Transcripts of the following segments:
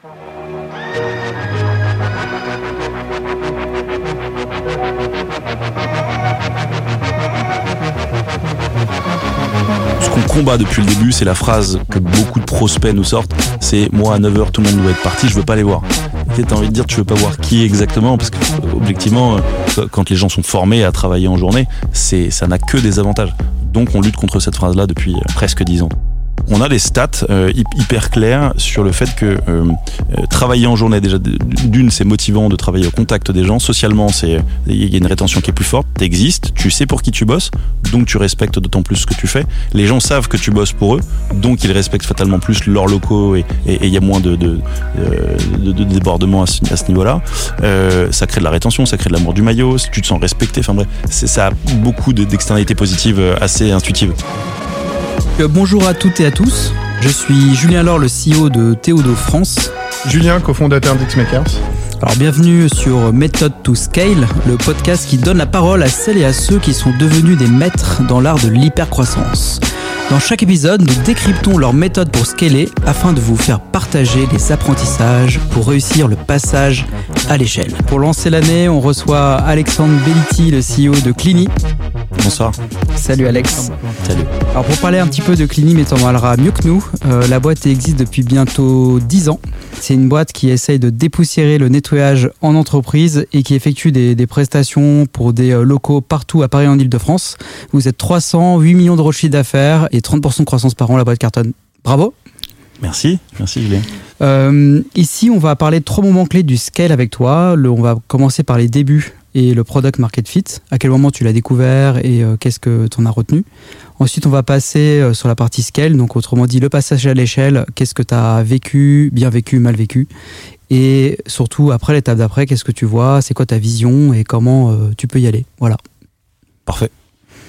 Ce qu'on combat depuis le début, c'est la phrase que beaucoup de prospects nous sortent, c'est moi à 9h tout le monde doit être parti, je veux pas les voir. T'as envie de dire tu veux pas voir qui exactement parce que objectivement euh, quand les gens sont formés à travailler en journée, ça n'a que des avantages. Donc on lutte contre cette phrase là depuis euh, presque 10 ans on a des stats euh, hyper claires sur le fait que euh, euh, travailler en journée, déjà, d'une, c'est motivant de travailler au contact des gens. Socialement, c'est il y a une rétention qui est plus forte. T'existes, tu sais pour qui tu bosses, donc tu respectes d'autant plus ce que tu fais. Les gens savent que tu bosses pour eux, donc ils respectent fatalement plus leurs locaux et il y a moins de, de, de, débordements à ce, niveau-là. ça crée de la rétention, ça crée de l'amour du maillot, tu te sens respecté. Enfin bref, ça a beaucoup d'externalités positives assez intuitives. Bonjour à toutes et à tous. Je suis Julien Laure, le CEO de Théodo France. Julien, cofondateur d'Xmakers. Alors bienvenue sur Method to Scale, le podcast qui donne la parole à celles et à ceux qui sont devenus des maîtres dans l'art de l'hypercroissance. Dans chaque épisode, nous décryptons leur méthode pour scaler afin de vous faire partager les apprentissages pour réussir le passage à l'échelle. Pour lancer l'année, on reçoit Alexandre Belliti, le CEO de Clini. Bonsoir. Salut Alex. Salut. Alors pour parler un petit peu de Clini, mais t'en parleras mieux que nous, euh, la boîte existe depuis bientôt 10 ans. C'est une boîte qui essaye de dépoussiérer le nettoyage en entreprise et qui effectue des, prestations pour des euh, locaux partout à Paris en Ile-de-France. Vous êtes 300, 8 millions de chiffre d'affaires et 30% de croissance par an, la boîte cartonne. Bravo Merci, merci Julien. Euh, ici, on va parler de trois moments clés du scale avec toi. Le, on va commencer par les débuts et le product market fit. À quel moment tu l'as découvert et euh, qu'est-ce que tu en as retenu? Ensuite, on va passer euh, sur la partie scale, donc autrement dit le passage à l'échelle. Qu'est-ce que tu as vécu, bien vécu, mal vécu? Et surtout, après l'étape d'après, qu'est-ce que tu vois? C'est quoi ta vision? Et comment tu peux y aller? Voilà. Parfait.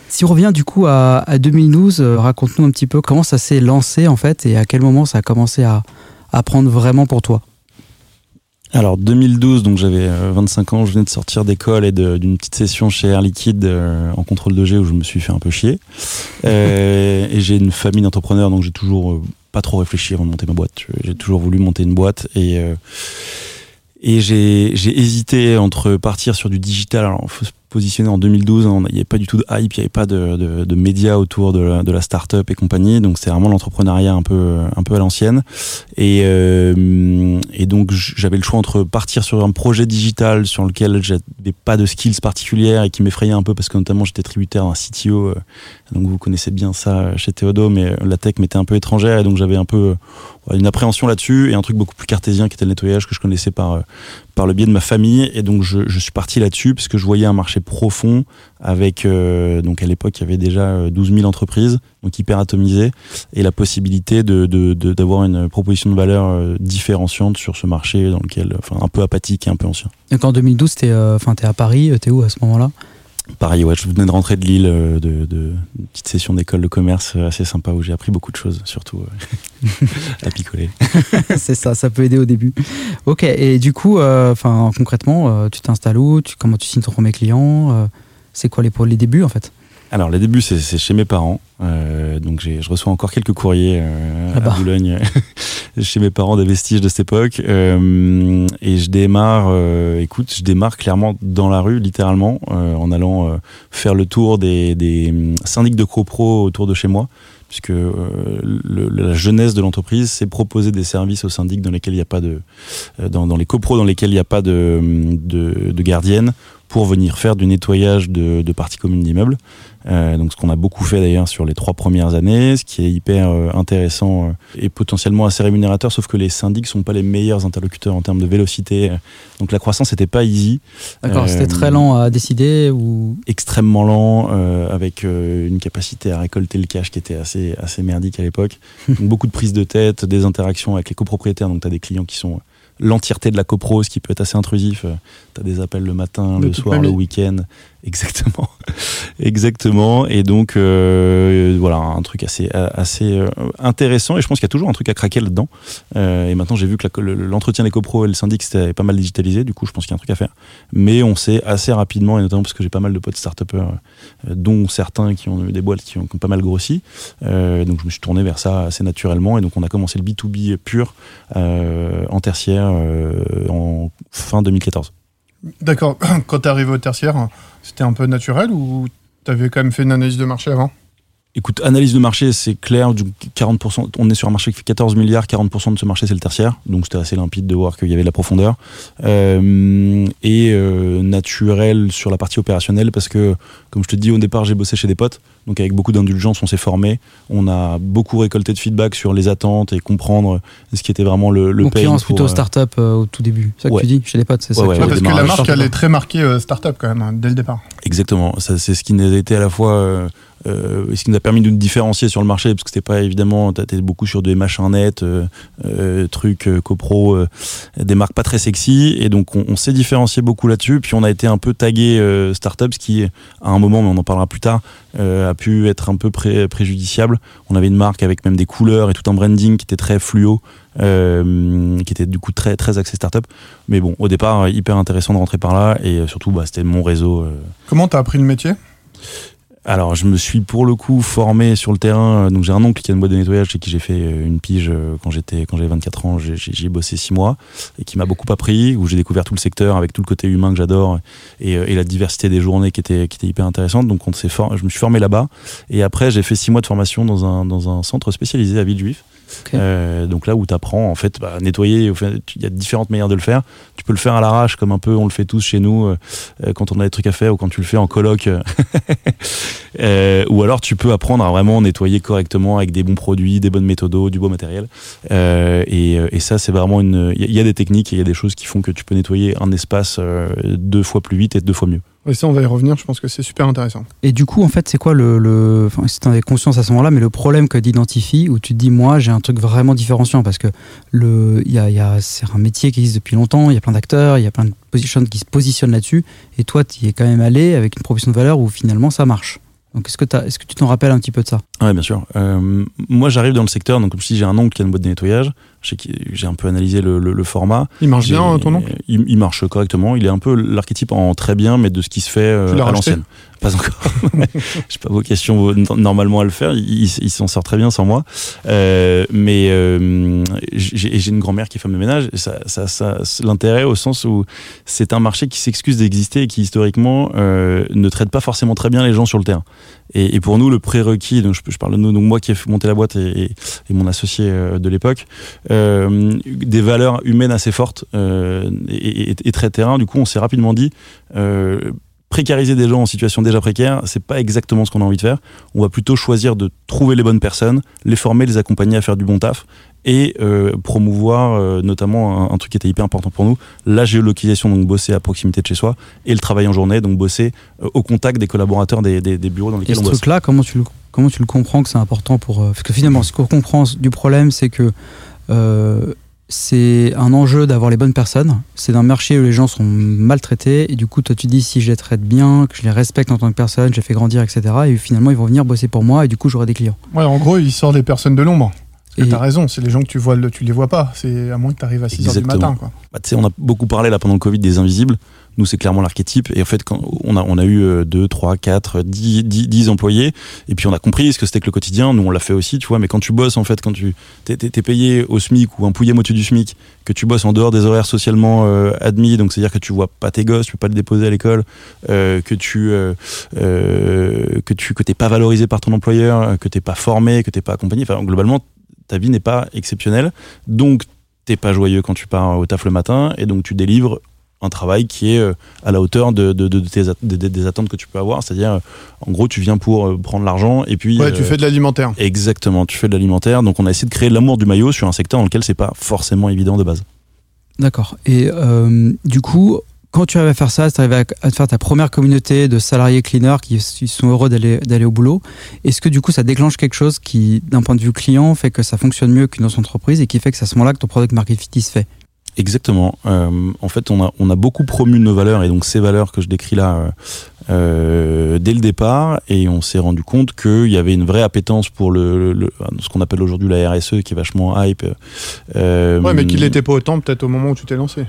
Si on revient du coup à, 2012, euh, raconte-nous un petit peu comment ça s'est lancé en fait et à quel moment ça a commencé à, prendre vraiment pour toi. Alors 2012, donc j'avais 25 euh, ans, je venais de sortir d'école et d'une petite session chez Air Liquide euh, en contrôle de G où je me suis fait un peu chier. et j'ai une famille d'entrepreneurs, donc j'ai toujours pas trop réfléchi avant de monter ma boîte. J'ai toujours voulu monter une boîte et et j'ai hésité entre partir sur du digital. Alors, faut se positionner en 2012. Hein, il n'y avait pas du tout de hype, il n'y avait pas de, de, de, médias autour de la, de la start-up et compagnie. Donc, c'est vraiment l'entrepreneuriat un peu, un peu à l'ancienne. Et, euh, et donc, j'avais le choix entre partir sur un projet digital sur lequel j'avais pas de skills particulières et qui m'effrayait un peu parce que notamment j'étais tributaire d'un CTO. Euh, donc, vous connaissez bien ça chez Théodo, mais la tech m'était un peu étrangère et donc j'avais un peu une appréhension là-dessus et un truc beaucoup plus cartésien qui était le nettoyage que je connaissais par, euh, par le biais de ma famille. Et donc je, je suis parti là-dessus parce que je voyais un marché profond avec, euh, donc à l'époque, il y avait déjà 12 euh, 000 entreprises, donc hyper atomisées, et la possibilité d'avoir de, de, une proposition de valeur différenciante sur ce marché dans lequel, enfin, un peu apathique et un peu ancien. Donc en 2012, tu es, es à Paris, tu es où à ce moment-là? Pareil, je venais de rentrer de Lille, euh, de, petite session d'école de commerce euh, assez sympa où j'ai appris beaucoup de choses, surtout euh, à picoler. c'est ça, ça peut aider au début. Ok, et du coup, concrètement, tu t'installes où? Comment tu signes ton premier client? C'est quoi les, les débuts en fait? Alors les débuts c'est chez mes parents, euh, donc je reçois encore quelques courriers euh, ah bah. à Boulogne chez mes parents des vestiges de cette époque euh, et je démarre, euh, écoute, je démarre clairement dans la rue littéralement euh, en allant faire le tour des, des syndics de copro autour de chez moi puisque le, la jeunesse de l'entreprise, c'est proposer des services aux syndics dans lesquels il n'y a pas de, dans, dans, les copros dans lesquels il n'y a pas de, de, de gardienne, pour venir faire du nettoyage de, de parties communes d'immeubles. Euh, donc ce qu'on a beaucoup fait d'ailleurs sur les trois premières années, ce qui est hyper euh, intéressant euh, et potentiellement assez rémunérateur, sauf que les syndics sont pas les meilleurs interlocuteurs en termes de vélocité. Donc la croissance n'était pas easy. D'accord, c'était très lent à décider ou? Extrêmement lent, avec une capacité à récolter le cash qui était assez assez merdique à l'époque. donc beaucoup de prises de tête, des interactions avec les copropriétaires. Donc tu as des clients qui sont l'entièreté de la copro, ce qui peut être assez intrusif. Des appels le matin, le, soir, le week-end. Exactement, exactement. Et donc euh, voilà, un truc assez assez euh, intéressant. Et je pense qu'il y a toujours un truc à craquer là-dedans. Euh, et maintenant, j'ai vu que l'entretien des copros et le syndic c'était pas mal digitalisé. Du coup, je pense qu'il y a un truc à faire. Mais on sait assez rapidement, et notamment parce que j'ai pas mal de potes start euh, dont certains qui ont eu des boîtes qui ont, qui ont pas mal grossi. Donc je me suis tourné vers ça assez naturellement. Et donc on a commencé le B2B pur en tertiaire en fin 2014. D'accord. Quand t'es arrivé au tertiaire, c'était un peu naturel ou t'avais quand même fait une analyse de marché avant? Écoute, analyse de marché, c'est clair. Du 40%, on est sur un marché qui fait 14 milliards, 40% de ce marché, c'est le tertiaire. Donc c'était assez limpide de voir qu'il y avait de la profondeur. Euh, et euh, naturel sur la partie opérationnelle, parce que, comme je te dis, au départ, j'ai bossé chez des potes. Donc avec beaucoup d'indulgence, on s'est formé. On a beaucoup récolté de feedback sur les attentes et comprendre ce qui était vraiment le, le pour, plutôt euh, start-up euh, au tout début. C'est ça que Ouais. tu dis chez les potes, c'est ça Ouais, que ouais, Parce que la marque, elle est très marquée euh, startup quand même, hein, dès le départ. Exactement. Ça, c'est ce qui nous a été à la fois, euh, ce qui nous a permis de nous différencier sur le marché, parce que c'était pas évidemment, t'étais beaucoup sur des machins nets, euh, euh, trucs euh, copro, euh, des marques pas très sexy, et donc on, s'est différencié beaucoup là-dessus. Puis on a été un peu tagué startup, ce qui, à un moment, mais on en parlera plus tard, a pu être un peu pré- préjudiciable. On avait une marque avec même des couleurs et tout un branding qui était très fluo. euh, qui était du coup très très axé startup mais bon au départ hyper intéressant de rentrer par là et surtout bah, c'était mon réseau Comment t'as appris le métier? Alors, je me suis pour le coup formé sur le terrain. Donc, j'ai un oncle qui a une boîte de nettoyage chez qui j'ai fait euh, une pige euh, quand j'étais quand j'avais 24 ans. J'ai- bossé 6 mois et qui m'a beaucoup appris, où j'ai découvert tout le secteur avec tout le côté humain que j'adore et, euh, et la diversité des journées qui était, qui était hyper intéressante. Donc, on je me suis formé là-bas. Et après, j'ai fait 6 mois de formation dans un, dans un centre spécialisé à Villejuif. Euh, donc là où tu apprends en fait bah, nettoyer, il y a différentes manières de le faire. Tu peux le faire à l'arrache comme un peu on le fait tous chez nous euh, euh, quand on a des trucs à faire ou quand tu le fais en coloc. ou alors tu peux apprendre à vraiment nettoyer correctement avec des bons produits, des bonnes méthodos, du beau matériel. Et, ça, c'est vraiment une. Il y, y a des techniques et il y a des choses qui font que tu peux nettoyer un espace deux fois plus vite et deux fois mieux. Et ça, on va y revenir, je pense que c'est super intéressant. Et du coup, en fait, c'est quoi le. le... Enfin, si t'en avais conscience à ce moment-là, mais le problème que t'identifies, où tu te dis, moi, j'ai un truc vraiment différenciant, parce que le, il y a, y a, c'est un métier qui existe depuis longtemps, il y a plein d'acteurs, il y a plein de positions qui se positionnent là-dessus, et toi, tu y es quand même allé avec une proposition de valeur où finalement ça marche. Donc, est-ce que, tu t'en rappelles un petit peu de ça? Ouais, bien sûr. Euh, moi, j'arrive dans le secteur, donc comme si j'ai un oncle qui a une boîte de nettoyage, je j'ai un peu analysé le, le- le format. Il marche bien, ton oncle? il, il marche correctement. Il est un peu l'archétype en très bien, mais de ce qui se fait euh, à l'ancienne. Pas encore. J'ai pas vocation normalement à le faire. Il, il- il s'en sort très bien sans moi. Euh, mais euh, j'ai une grand-mère qui est femme de ménage. Ça, ça, l'intérêt au sens où c'est un marché qui s'excuse d'exister et qui historiquement ne traite pas forcément très bien les gens sur le terrain. Et, et pour nous, le prérequis, donc je, je parle de nous, donc moi qui ai monter la boîte et, et- et mon associé de l'époque, des valeurs humaines assez fortes euh, et, et- et très terrain. Du coup, on s'est rapidement dit, euh, précariser des gens en situation déjà précaire, c'est pas exactement ce qu'on a envie de faire. On va plutôt choisir de trouver les bonnes personnes, les former, les accompagner à faire du bon taf et euh, promouvoir euh, notamment un, un truc qui était hyper important pour nous, la géolocalisation, donc bosser à proximité de chez soi, et le travail en journée, donc bosser euh, au contact des collaborateurs des, des- des bureaux dans Et lesquels ce on bosse. truc-là, comment tu le, comment tu le comprends que c'est important pour. euh, Parce que finalement, ce qu'on comprend du problème, c'est que euh, c'est un enjeu d'avoir les bonnes personnes. C'est un marché où les gens sont maltraités. Et du coup, toi, tu dis si je les traite bien, que je les respecte en tant que personne, je les fais grandir, etc. Et finalement, ils vont venir bosser pour moi. Et du coup, j'aurai des clients. Ouais, en gros, il sort des personnes de l'ombre. Et- T'as raison, c'est les gens que tu vois, le- tu les vois pas. C'est à moins que tu arrives à 6h du Exactement. matin. Quoi. Bah, tu sais, on a beaucoup parlé là pendant le Covid des invisibles. Nous, c'est clairement l'archétype. Et en fait, quand on a, on a eu 2, 3, 4, 10, 10, 10 employés. Et puis, on a compris ce que c'était que le quotidien. Nous, on l'a fait aussi, tu vois. Mais quand tu bosses, en fait, quand tu t'es payé au SMIC ou un pouillème au-dessus du SMIC, que tu bosses en dehors des horaires socialement euh, admis, donc c'est-à-dire que tu vois pas tes gosses, tu peux pas les déposer à l'école, euh, que tu euh, euh, que tu que t'es pas valorisé par ton employeur, que t'es pas formé, que t'es pas accompagné. Enfin, globalement, ta vie n'est pas exceptionnelle. Donc, t'es pas joyeux quand tu pars au taf le matin et donc tu délivres un travail qui est euh, à la hauteur de, de- de tes at- de- de- des attentes que tu peux avoir. C'est-à-dire, euh, en gros, tu viens pour euh, prendre l'argent et puis. Ouais, tu euh, fais de l'alimentaire. Exactement, tu fais de l'alimentaire. Donc, on a essayé de créer l'amour du maillot sur un secteur dans lequel c'est pas forcément évident de base. D'accord. Et euh, du coup, quand tu arrives à faire ça, tu arrives à, te faire ta première communauté de salariés cleaners qui, sont heureux d'aller d'aller au boulot. Est-ce que du coup, ça déclenche quelque chose qui, d'un point de vue client, fait que ça fonctionne mieux qu'une autre entreprise et qui fait que c'est à ce moment-là que ton product market fit se fait? Exactement. Euh, en fait, on a, on a beaucoup promu nos valeurs et donc ces valeurs que je décris là, euh, euh, dès le départ et on s'est rendu compte qu'il y avait une vraie appétence pour le, le- ce qu'on appelle aujourd'hui la RSE qui est vachement hype. Euh, Ouais, mais qu'il l'était pas autant peut-être au moment où tu t'es lancé.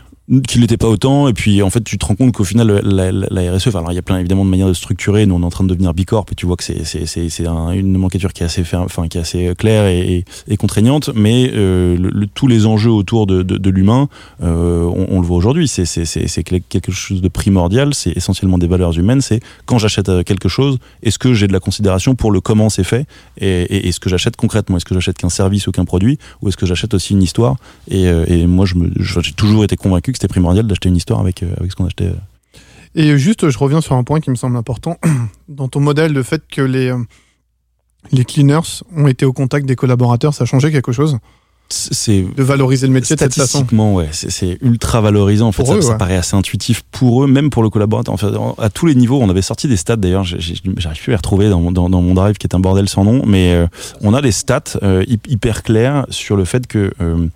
Qu'il n'était pas autant et puis en fait tu te rends compte qu'au final la, la- la RSE enfin, alors il y a plein évidemment de manières de structurer. Nous on est en train de devenir bicorp et tu vois que c'est c'est c'est un- une nomenclature qui est assez ferme, enfin qui est assez claire et, et, contraignante mais euh, le- le- tous les enjeux autour de, de, de l'humain euh, on, on le voit aujourd'hui. C'est c'est c'est c'est quelque chose de primordial. C'est essentiellement des valeurs humaines. C'est quand j'achète euh, quelque chose est-ce que j'ai de la considération pour le comment c'est fait et, et ce que j'achète concrètement? Est-ce que j'achète qu'un service ou qu'un produit? Ou est-ce que j'achète aussi une histoire? Et, euh, et moi je- j'ai toujours été convaincu que c'était primordial d'acheter une histoire avec, euh, avec ce qu'on achetait. euh. Et juste, je reviens sur un point qui me semble important. Dans ton modèle, le fait que les, euh, les cleaners ont été au contact des collaborateurs, ça a changé quelque chose? C'est De valoriser le métier de cette façon statistiquement, ouais, c'est- ultra valorisant. En fait, ça, eux, ça ouais. paraît assez intuitif pour eux, même pour le collaborateur. En fait, à tous les niveaux, on avait sorti des stats. D'ailleurs, j'arrive plus à les retrouver dans, mon- dans, dans mon drive qui est un bordel sans nom, mais euh, on a des stats euh, hy- hyper claires sur le fait que euh,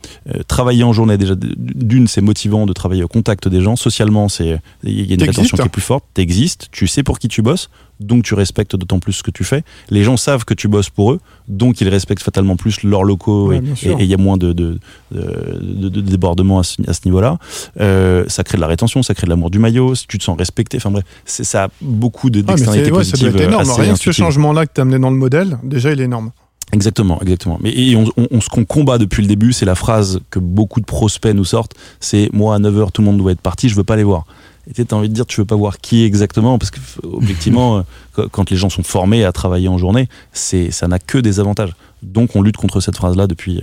travailler en journée, déjà, d'une, c'est motivant de travailler au contact des gens. Socialement, c'est il y a une rétention qui est plus forte. T'existes, tu sais pour qui tu bosses, donc tu respectes d'autant plus ce que tu fais. Les gens savent que tu bosses pour eux, donc ils respectent fatalement plus leurs locaux Ouais, et- il y a moins de, de, de, de débordement à ce, niveau-là. Euh, ça crée de la rétention, ça crée de l'amour du maillot, si tu te sens respecté. Enfin bref, ça a beaucoup de- Ah, d'externalités c'est- ouais, ça doit être énorme. assez Rien que ce changement-là que tu as amené dans le modèle, déjà, il est énorme. Exactement, exactement. Mais et on- ce qu'on combat depuis le début, c'est la phrase que beaucoup de prospects nous sortent, c'est moi à 9h tout le monde doit être parti, je veux pas les voir. Et tu as envie de dire tu veux pas voir qui exactement parce que objectivement euh, quand- les gens sont formés à travailler en journée, c'est ça n'a que des avantages. Donc on lutte contre cette phrase là depuis euh,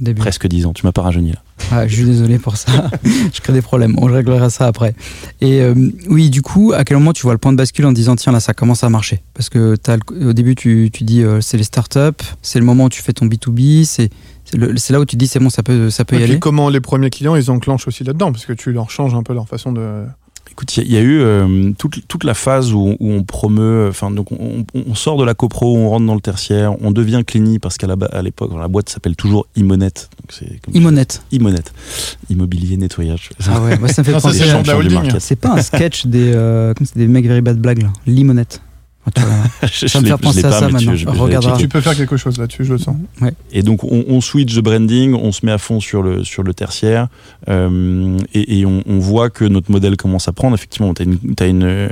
Début. presque 10 ans. Tu m'as pas rajeuni là. Ah, je suis désolé pour ça. je crée des problèmes. On réglera ça après. Et euh, oui, du coup, à quel moment tu vois le point de bascule en disant tiens là ça commence à marcher? Parce que le- au début tu, tu dis euh, c'est les startups, c'est le moment où tu fais ton B2B, c'est c'est là où tu dis c'est bon ça peut ça peut Et y puis aller. comment les premiers clients, ils enclenchent aussi là-dedans, parce que tu leur changes un peu leur façon de... Écoute, il y, a- il y a eu euh, toute, toute la phase où, où on promeut, enfin donc on, on- on sort de la copro, on rentre dans le tertiaire, on devient Clini parce qu'à la, l'époque la boîte s'appelle toujours Imonet, donc c'est comme Imonet. Imonet, immobilier nettoyage. Ah ouais, moi, ça me fait penser c'est la pas un sketch des euh, comme des mecs very bad blagues là. Limonette. Je, Ça me l'ai- fait penser à pas, ça mais tu- maintenant. je-. Tu peux faire quelque chose là-dessus, je le sens. Et donc on, on switch de branding, on se met à fond sur le sur le tertiaire euh, et, et on, on voit que notre modèle commence à prendre. Effectivement, t'as une, une, euh,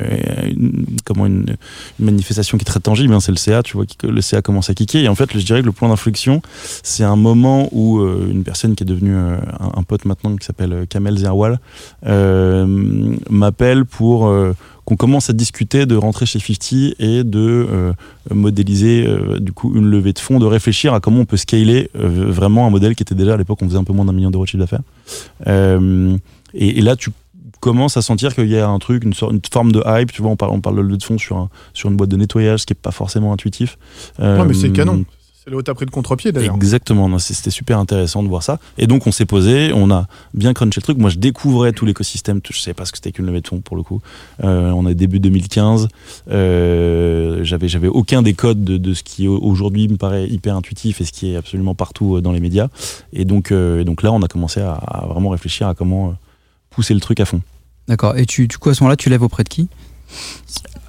une- comment une, une manifestation qui est très tangible. hein, c'est le CA, tu vois que le CA commence à kicker. Et en fait, je dirais que le point d'inflexion, c'est un moment où euh, une personne qui est devenue euh, un, un pote maintenant qui s'appelle Kamel Zerwal euh, m'appelle pour euh, qu'on commence à discuter de rentrer chez 50 et de euh, modéliser euh, du coup une levée de fonds, de réfléchir à comment on peut scaler euh, vraiment un modèle qui était déjà à l'époque on faisait un peu moins d'un million d'euros de chiffre d'affaires. Euh, et, et là tu commences à sentir qu'il y a un truc, une, sorte, une forme de hype. Tu vois, on parle, on parle de levée de fonds sur, un, sur une boîte de nettoyage, ce qui est pas forcément intuitif. Ouais, mais c'est Euh, canon. C'est là où t'as pris le contre-pied d'ailleurs. Exactement, c'était super intéressant de voir ça. Et donc on s'est posé, on a bien crunché le truc. Moi je découvrais tout l'écosystème, je sais pas ce que c'était qu'une levée de fonds pour le coup. Euh, on est début 2015, euh, j'avais j'avais aucun des codes de, de ce qui au- aujourd'hui me paraît hyper intuitif et ce qui est absolument partout euh, dans les médias. Et donc, euh, et donc là on a commencé à, à vraiment réfléchir à comment pousser le truc à fond. D'accord. Et tu, du coup, à ce moment-là, tu lèves auprès de qui?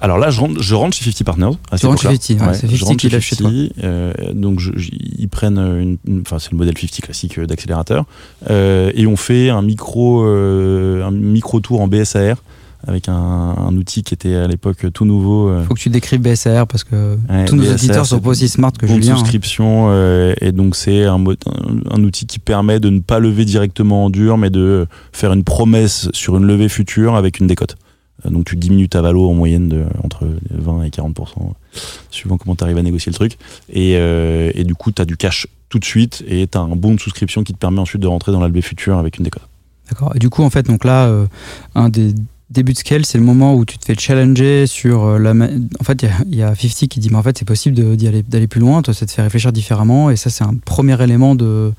Alors là, je rentre, je rentre chez 50 Partners. Tu rentres chez époque-là. 50, ouais, Ouais, c'est je 50 rentre qui lève chez toi. 50, euh, donc je- je- ils prennent une, enfin c'est le modèle 50 classique euh, d'accélérateur, euh, et on fait un micro, euh, un micro tour en BSAR avec un, un outil qui était à l'époque tout nouveau. euh, Faut que tu décrives BSR parce que Ouais, tous nos BSR, auditeurs sont pas aussi smart que Julien. hein. souscription euh, et donc c'est un, un outil qui permet de ne pas lever directement en dur mais de faire une promesse sur une levée future avec une décote. Donc tu diminues ta valo en moyenne de entre 20 et 40%, suivant comment tu arrives à négocier le truc. Et, euh, et du coup, tu as du cash tout de suite et tu as un bon de souscription qui te permet ensuite de rentrer dans la levée future avec une décote. D'accord. Et du coup, en fait, donc là, euh, un des débuts de scale, c'est le moment où tu te fais challenger sur euh, la. ma- En fait, il y a- il y, a 50 qui dit, mais en fait, c'est possible d'aller plus loin. Toi, ça te fait réfléchir différemment. Et ça, c'est un premier élément de,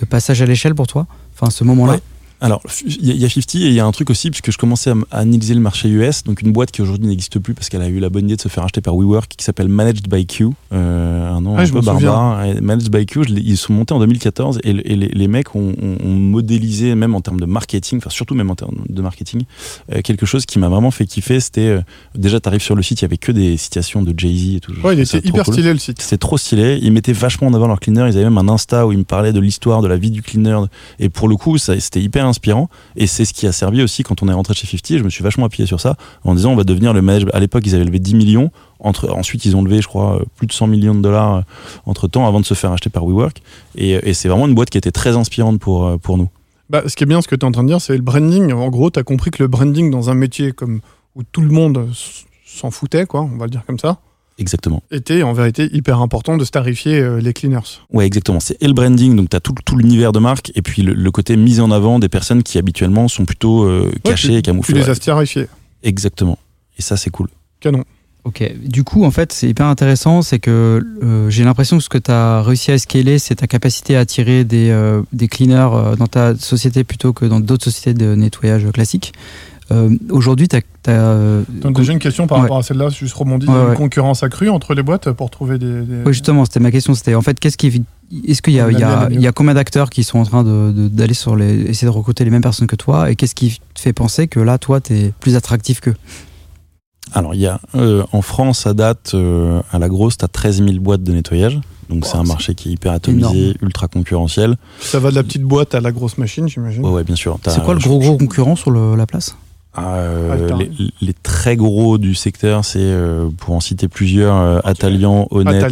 de passage à l'échelle pour toi. Enfin, ce moment-là. Ouais. Alors, il y, a 50 et il y a un truc aussi, puisque je commençais à, analyser le marché US, donc une boîte qui aujourd'hui n'existe plus parce qu'elle a eu la bonne idée de se faire acheter par WeWork, qui s'appelle Managed by Q, euh, un nom ah, un peu barbare. Managed by Q, ils sont montés en 2014 et, les, mecs ont, modélisé, même en termes de marketing, enfin surtout même en termes de marketing, euh, quelque chose qui m'a vraiment fait kiffer. C'était euh, déjà, tu arrives sur le site, il y avait que des citations de Jay-Z et tout. Ouais, il était hyper stylé le site. C'est trop stylé. Ils mettaient vachement en avant leur cleaner. Ils avaient même un Insta où ils me parlaient de l'histoire, de la vie du cleaner. Et pour le coup, c'était hyper inspirant. Et c'est ce qui a servi aussi quand on est rentré chez 50. Je me suis vachement appuyé sur ça en disant on va devenir le management. À l'époque, ils avaient levé 10 millions. Entre, ensuite, ils ont levé, je crois, plus de 100 millions de dollars euh, entre temps avant de se faire acheter par WeWork. Et, et c'est vraiment une boîte qui était très inspirante pour, euh, pour nous. Bah, ce qui est bien, ce que tu es en train de dire, c'est le branding. En gros, tu as compris que le branding dans un métier comme où tout le monde s'en foutait, quoi, on va le dire comme ça. Exactement. Était en vérité hyper important de starifier euh, les cleaners. Ouais, exactement. C'est et le branding, donc tu as tout, tout l'univers de marque, et puis le, côté mise en avant des personnes qui habituellement sont plutôt euh, cachées et camouflées. Tu les as starifiés. Exactement. Et ça, c'est cool. Canon. Ok, du coup, en fait, c'est hyper intéressant, c'est que euh, j'ai l'impression que ce que tu as réussi à scaler, c'est ta capacité à attirer des, des cleaners dans ta société plutôt que dans d'autres sociétés de nettoyage classiques. Euh, aujourd'hui, tu as. Euh, déjà une question par rapport à celle-là, juste rebondir. Ouais, une concurrence accrue entre les boîtes pour trouver des. Oui, justement, c'était ma question. C'était en fait, qu'est-ce qui. Est-ce qu'il y, y, a combien d'acteurs qui sont en train d'aller de, sur les. essayer de recruter les mêmes personnes que toi Et qu'est-ce qui te fait penser que là, toi, tu es plus attractif qu'eux? Alors, il y a, euh, en France, à date, à la grosse, tu as 13 000 boîtes de nettoyage. Donc, c'est un marché qui est hyper atomisé, ultra concurrentiel. Ça va de la petite boîte à la grosse machine, j'imagine Ouais, bien sûr. C'est quoi le gros, gros concurrent sur la place? Euh, les, très gros du secteur, c'est euh, pour en citer plusieurs euh, Atalian, Honnête,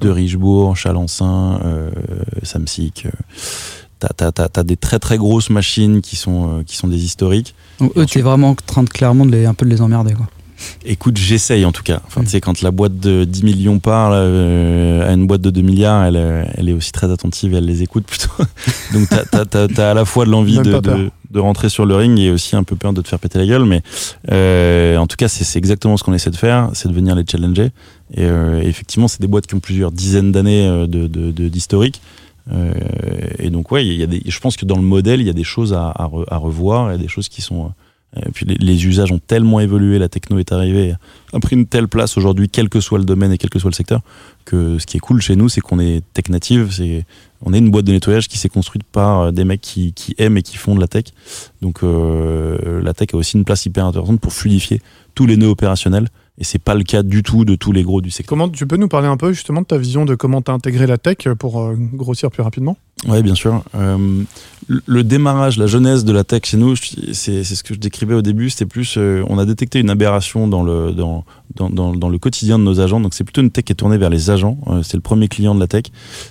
de Richebourg, Chalençon, euh, Samsic. T'as as, des très très grosses machines qui sont, qui sont des historiques. Donc eux, t'es vraiment en train de clairement de les, un peu de les emmerder. Quoi. Écoute, j'essaye en tout cas. Enfin, tu sais, quand la boîte de 10 millions parle à une boîte de 2 milliards, elle, elle est aussi très attentive et elle les écoute plutôt. Donc, t'as as, à la fois de l'envie de, de, rentrer sur le ring et aussi un peu peur de te faire péter la gueule. Mais euh, en tout cas, c'est exactement ce qu'on essaie de faire, c'est de venir les challenger. Et euh, effectivement, c'est des boîtes qui ont plusieurs dizaines d'années euh, d'historique. De, de, et donc, ouais, il y a des, je pense que dans le modèle, il y a des choses à, à, à revoir, il y a des choses qui sont et puis les, usages ont tellement évolué, la techno est arrivée, a pris une telle place aujourd'hui, quel que soit le domaine et quel que soit le secteur, que ce qui est cool chez nous, c'est qu'on est tech native, c'est on est une boîte de nettoyage qui s'est construite par euh, des mecs qui, qui, aiment et qui font de la tech. Donc euh, la tech a aussi une place hyper intéressante pour fluidifier tous les nœuds opérationnels et c'est pas le cas du tout de tous les gros du secteur. Comment tu peux nous parler un peu justement de ta vision de comment tu as intégré la tech pour euh, grossir plus rapidement? Oui, bien sûr. Euh, le démarrage, la jeunesse de la tech chez nous, c'est ce que je décrivais au début. C'était plus, euh, on a détecté une aberration dans le dans, dans, dans, le quotidien de nos agents. Donc c'est plutôt une tech qui est tournée vers les agents. c'est le premier client de la tech.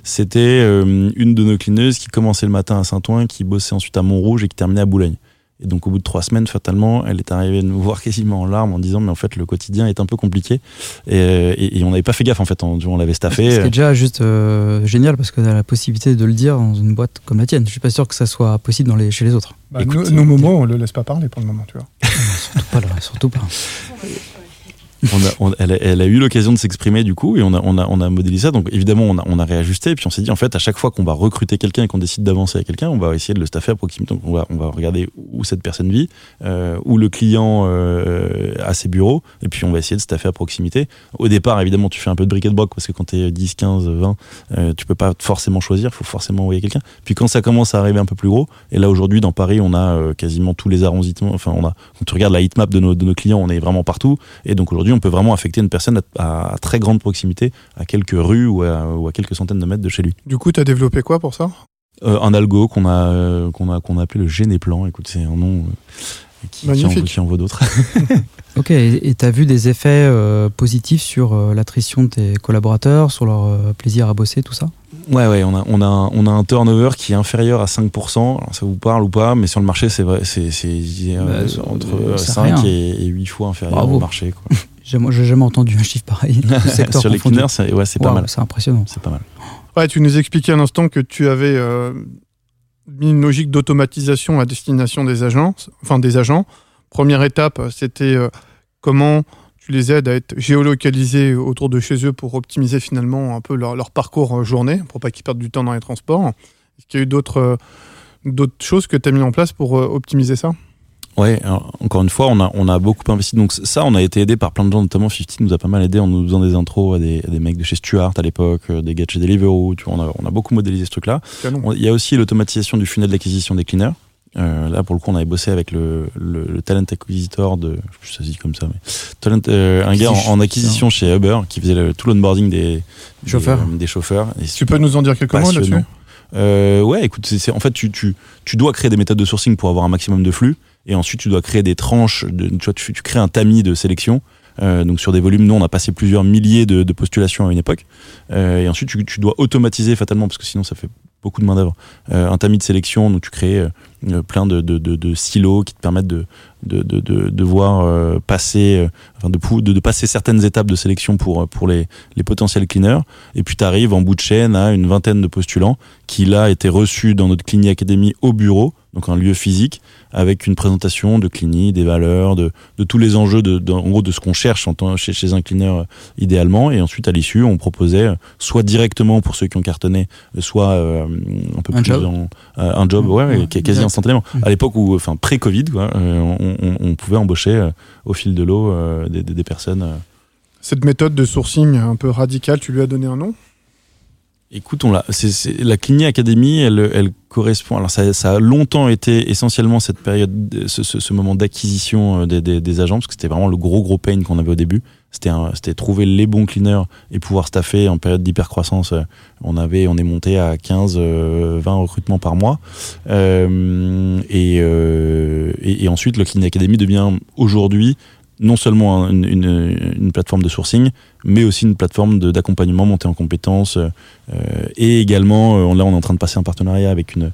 C'était une de nos clineuses qui commençait le matin à Saint-Ouen, qui bossait ensuite à Montrouge et qui terminait à Boulogne. Et donc au bout de trois semaines, fatalement, elle est arrivée nous voir quasiment en larmes en disant mais en fait le quotidien est un peu compliqué et, et, on n'avait pas fait gaffe en fait, on, on l'avait staffé. C'est déjà juste euh, génial parce que tu as la possibilité de le dire dans une boîte comme la tienne. Je suis pas sûr que ça soit possible dans les, chez les autres. Bah, nos, moments, on le laisse pas parler pour le moment, tu vois. surtout pas, là, surtout pas elle, a, eu l'occasion de s'exprimer du coup et on a, modélisé ça. Donc évidemment, on a, réajusté et puis on s'est dit en fait, à chaque fois qu'on va recruter quelqu'un et qu'on décide d'avancer avec quelqu'un, on va essayer de le staffer à proximité. Donc on va, on va regarder où cette personne vit, euh, où le client euh, a ses bureaux et puis on va essayer de staffer à proximité. Au départ, évidemment, tu fais un peu de briquet de broc parce que quand tu es 10, 15, 20, euh, tu peux pas forcément choisir, il faut forcément envoyer quelqu'un. Puis quand ça commence à arriver un peu plus gros, et là aujourd'hui dans Paris, on a euh, quasiment tous les arrondissements, enfin on a, quand tu regardes la heatmap de nos, de nos clients, on est vraiment partout et donc aujourd'hui on peut vraiment affecter une personne à, très grande proximité, à quelques rues ou à, quelques centaines de mètres de chez lui. Du coup, tu as développé quoi pour ça? Euh, Un algo qu'on a, euh, qu'on a, qu'on a appelé le Généplan. Écoute, c'est un nom euh, qui, qui, en, vaut d'autres. ok, et tu as vu des effets positifs sur l'attrition de tes collaborateurs, sur leur plaisir à bosser, tout ça? Ouais, ouais, on a, on, a, on a un turnover qui est inférieur à 5%. ça vous parle ou pas, mais sur le marché, c'est vrai, c'est bah, entre 5 et, 8 fois inférieur au marché. Quoi. J'ai jamais entendu un chiffre pareil. Sur les cleaners, c'est ouais, pas mal. C'est impressionnant. C'est pas mal. Ouais, tu nous expliquais un instant que tu avais euh, mis une logique d'automatisation à destination des agents. Enfin, des agents. Première étape, c'était euh, comment tu les aides à être géolocalisés autour de chez eux pour optimiser finalement un peu leur, leur parcours journée, pour pas qu'ils perdent du temps dans les transports. Est-ce qu'il y a eu d'autres d'autres choses que tu as mis en place pour euh, optimiser ça? Ouais, encore une fois, on a, on a beaucoup investi. Donc ça, on a été aidé par plein de gens, notamment 50 nous a pas mal aidé en nous faisant des intros à des, des mecs de chez Stuart à l'époque, euh, des gars de chez Deliveroo. Tu vois, on, a, on a beaucoup modélisé ce truc-là. Il y a aussi l'automatisation du funnel d'acquisition des cleaners. Euh, là, pour le coup, on avait bossé avec le, le, talent acquisitor de, je sais pas si comme ça, mais talent, euh, un gars en, acquisition chez Uber qui faisait tout l'onboarding des chauffeurs. Des, chauffeurs. tu peux nous en dire quelques mots là-dessus? Euh, Ouais, écoute, c'est en fait, tu, tu, tu dois créer des méthodes de sourcing pour avoir un maximum de flux et ensuite tu dois créer des tranches, tu, vois, tu, crées un tamis de sélection. Euh, donc sur des volumes, nous on a passé plusieurs milliers de, postulations à une époque. Euh, et ensuite tu, dois automatiser fatalement parce que sinon ça fait beaucoup de main d'œuvre. Euh, un tamis de sélection, donc tu crées plein de, de, de, silos qui te permettent de, de, voir euh, passer, enfin de, de, passer certaines étapes de sélection pour, pour les, les potentiels cleaners. Et puis tu arrives en bout de chaîne à une vingtaine de postulants qui là étaient reçus dans notre Clini Academy au bureau, donc un lieu physique, avec une présentation de Clini, des valeurs, de, de tous les enjeux, de, en gros de ce qu'on cherche en chez, chez un cleaner idéalement. Et ensuite à l'issue, on proposait soit directement pour ceux qui ont cartonné, soit un peu un plus job. un job, ouais, quasi instantanément. À l'époque où, enfin pré-Covid, on, on, pouvait embaucher au fil de l'eau des, des, personnes. Cette méthode de sourcing un peu radicale, tu lui as donné un nom? Écoute, on l'a. C'est, la Clini Academy, elle, elle correspond. Alors, ça, ça, a longtemps été essentiellement cette période, ce, ce, ce moment d'acquisition des, des, des, agents, parce que c'était vraiment le gros gros pain qu'on avait au début. C'était, c'était trouver les bons cleaners et pouvoir staffer en période d'hypercroissance. On avait, on est monté à 15, 20 recrutements par mois. Euh, et, euh, et, ensuite, le Clini Academy devient aujourd'hui non seulement une, une, une, plateforme de sourcing, mais aussi une plateforme d'accompagnement, montée en compétences. Euh, et également, euh, là, on est en train de passer un partenariat avec une,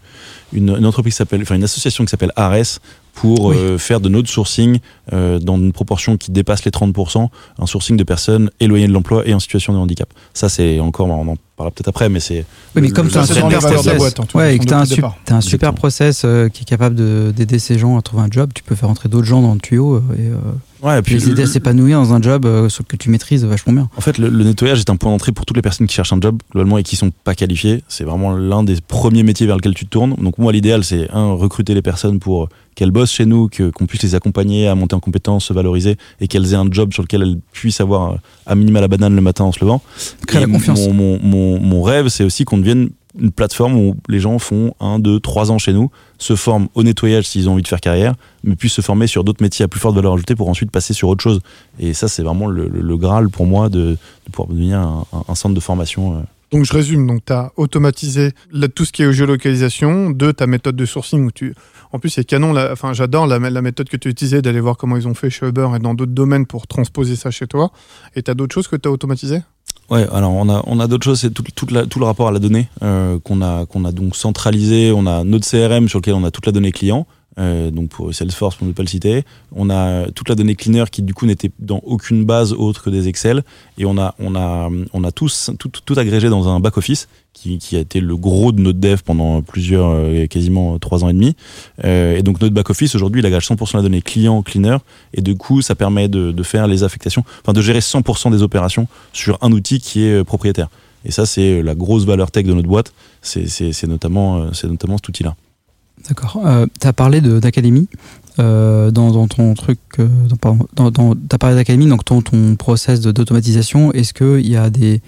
une, une entreprise qui s'appelle, enfin une association qui s'appelle Ares pour Oui. euh, faire de notre sourcing euh, dans une proportion qui dépasse les 30%, un sourcing de personnes éloignées de l'emploi et en situation de handicap. Ça, c'est encore, on en parlera peut-être après, mais c'est Oui, mais comme tu as un super process, boîte, en tout ouais, cas, et que depuis tu as un, super process euh, qui est capable de- d'aider ces gens à trouver un job, tu peux faire entrer d'autres gens dans le tuyau euh, et euh, Ouais, et puis les aider à s'épanouir dans un job euh, sur- que tu maîtrises vachement bien. En fait, le, le nettoyage est un point d'entrée pour toutes les personnes qui cherchent un job globalement et qui sont pas qualifiées. C'est vraiment l'un des premiers métiers vers lequel tu te tournes. Donc moi, l'idéal, c'est un recruter les personnes pour qu'elles bossent chez nous, que qu'on puisse les accompagner à monter en compétences, se valoriser et qu'elles aient un job sur lequel elles puissent avoir euh, à minima la banane le matin en se levant. Créer la confiance. Mon, mon, mon, mon rêve, c'est aussi qu'on devienne une plateforme où les gens font un, deux, trois ans chez nous, se forment au nettoyage s'ils ont envie de faire carrière, mais puissent se former sur d'autres métiers à plus forte valeur ajoutée pour ensuite passer sur autre chose. Et ça, c'est vraiment le, graal pour moi de, de pouvoir devenir un, centre de formation. euh. Donc je résume, donc tu as automatisé là, tout ce qui est géolocalisation, deux, ta méthode de sourcing où tu... En plus, c'est canon, la- enfin j'adore la, la méthode que tu utilisais d'aller voir comment ils ont fait chez Uber et dans d'autres domaines pour transposer ça chez toi. Et tu as d'autres choses que tu as automatisées? Ouais, alors on a, on a d'autres choses, c'est tout, toute la- tout le rapport à la donnée euh, qu'on a, qu'on a donc centralisé. On a notre CRM sur lequel on a toute la donnée client. Euh, donc pour Salesforce pour ne pas le citer, on a toute la donnée cleaner qui du coup n'était dans aucune base autre que des Excel. Et on a on a on a tous tout, tout agrégé dans un back office qui, qui a été le gros de notre dev pendant plusieurs euh, quasiment trois ans et demi. Euh, et donc notre back office aujourd'hui il agrège 100% la donnée client cleaner. Et du coup ça permet de, de faire les affectations enfin de gérer 100% des opérations sur un outil qui est euh, propriétaire. Et ça c'est la grosse valeur tech de notre boîte. C'est notamment euh, c'est notamment cet outil là D'accord. Euh, tu as parlé d'académie euh, dans, dans ton truc. euh, dans, dans, t'as parlé d'académie, donc ton, ton process d'automatisation. Est-ce qu'il y a des.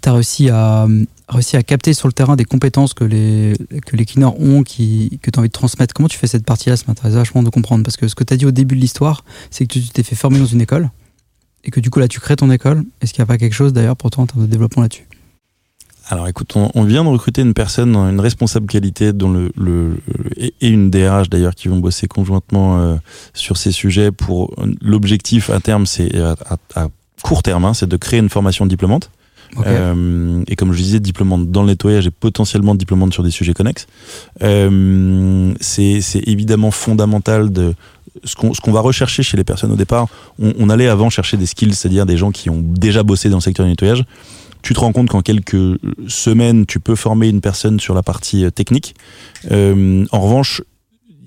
Tu as réussi à, réussi à capter sur le terrain des compétences que les, que les cleaners ont, qui, que tu as envie de transmettre? Comment tu fais cette partie-là? Ça m'intéresse vachement de comprendre. Parce que ce que tu as dit au début de l'histoire, c'est que tu tu t'es fait former dans une école. Et que du coup, là, tu crées ton école. Est-ce qu'il n'y a pas quelque chose d'ailleurs pour toi en termes de développement là-dessus? Alors écoute, on, on vient de recruter une personne, une responsable qualité dont le, le, et, une DRH d'ailleurs qui vont bosser conjointement euh, sur ces sujets pour l'objectif à terme, c'est à, court terme, hein, c'est de créer une formation diplômante. Ok. Euh, et comme je disais, diplômante dans le nettoyage et potentiellement diplômante sur des sujets connexes. Euh, c'est évidemment fondamental de ce qu'on ce qu'on va rechercher chez les personnes au départ. On, on allait avant chercher des skills, c'est-à-dire des gens qui ont déjà bossé dans le secteur du nettoyage. Tu te rends compte qu'en quelques semaines, tu peux former une personne sur la partie euh, technique. Euh, en revanche,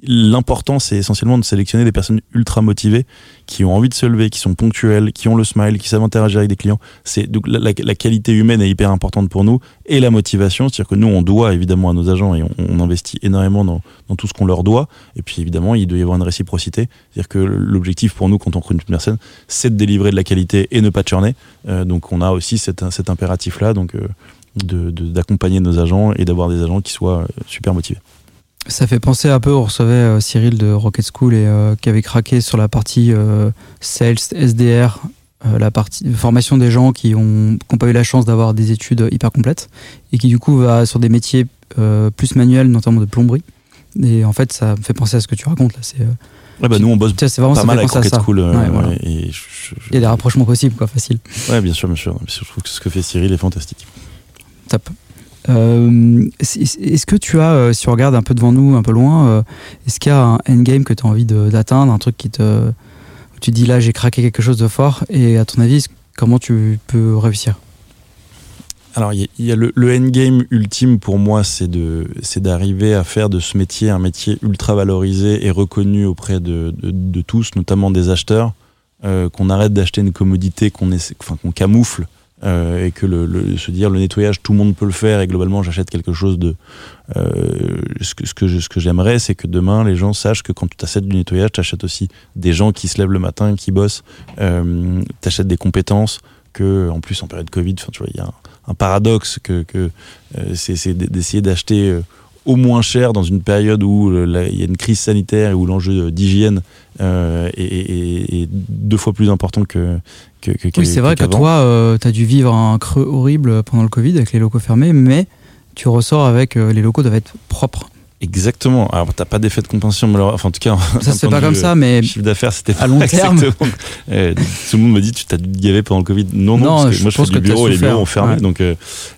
l'important, c'est essentiellement de sélectionner des personnes ultra motivées, qui ont envie de se lever, qui sont ponctuelles, qui ont le smile, qui savent interagir avec des clients. C'est donc la, qualité humaine est hyper importante pour nous et la motivation, c'est-à-dire que nous, on doit évidemment à nos agents et on, investit énormément dans, dans, tout ce qu'on leur doit. Et puis évidemment, il doit y avoir une réciprocité, c'est-à-dire que l'objectif pour nous, quand on recrute une personne, c'est de délivrer de la qualité et ne pas churner. Euh, donc on a aussi cet, cet impératif-là, donc euh, d'accompagner nos agents et d'avoir des agents qui soient euh, super motivés. Ça fait penser un peu, on recevait euh, Cyril de Rocket School et euh, qui avait craqué sur la partie euh, sales, SDR, la partie formation des gens qui ont, pas eu la chance d'avoir des études hyper complètes et qui du coup va sur des métiers plus manuels, notamment de plomberie. Et en fait, ça me fait penser à ce que tu racontes là. C'est Ouais, bah nous on bosse vraiment, pas mal avec Rocket School. Il y a des rapprochements possibles, quoi, facile. Ouais, bien sûr, bien sûr. Je trouve que ce que fait Cyril est fantastique. Top. Euh, est-ce que tu as, euh, si on regarde un peu devant nous, un peu loin, euh, est-ce qu'il y a un endgame que tu as envie d'atteindre, un truc qui te. Tu dis là, j'ai craqué quelque chose de fort, et à ton avis, comment tu peux réussir? Alors, il y, a le, endgame ultime pour moi, c'est d'arriver à faire de ce métier un métier ultra valorisé et reconnu auprès de, tous, notamment des acheteurs, qu'on arrête d'acheter une commodité qu'on enfin, qu'on camoufle euh, et que le, se dire le nettoyage tout le monde peut le faire et globalement j'achète quelque chose de euh, ce que ce que, j'aimerais c'est que demain les gens sachent que quand tu achètes du nettoyage tu achètes aussi des gens qui se lèvent le matin qui bossent euh, tu achètes des compétences que en plus en période Covid il y a un, paradoxe que, c'est d'essayer d'acheter au moins cher dans une période où il y a une crise sanitaire et où l'enjeu d'hygiène est, deux fois plus important que. Que, que oui, c'est vrai que toi, euh, tu as dû vivre un creux horrible pendant le Covid avec les locaux fermés, mais tu ressors avec euh, les locaux doivent être propres. Exactement. Alors, t'as pas d'effet de compensation, mais enfin, en tout cas, ça c'est pas comme ça, mais chiffre d'affaires, c'était à long terme. Euh, tout le monde me dit, tu t'as gavé pendant le Covid. Non, non, parce que je moi, je pense fais du bureau et les bureaux ont fermé, donc euh,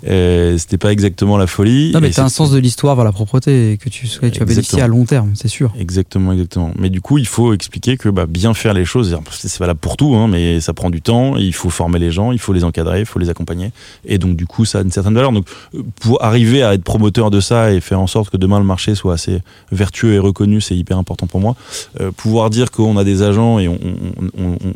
euh, c'était pas exactement la folie. Non, mais t'as un sens de l'histoire vers la propreté et que tu, tu vas bénéficier à long terme, c'est sûr. Exactement, exactement. Mais du coup, il faut expliquer que bah, bien faire les choses, c'est valable pour tout, hein, mais ça prend du temps. Il faut former les gens, il faut les encadrer, il faut les accompagner, et donc du coup, ça a une certaine valeur. Donc, pour arriver à être promoteur de ça et faire en sorte que demain le marché soit assez vertueux et reconnu, c'est hyper important pour moi. Euh, pouvoir dire qu'on a des agents et on,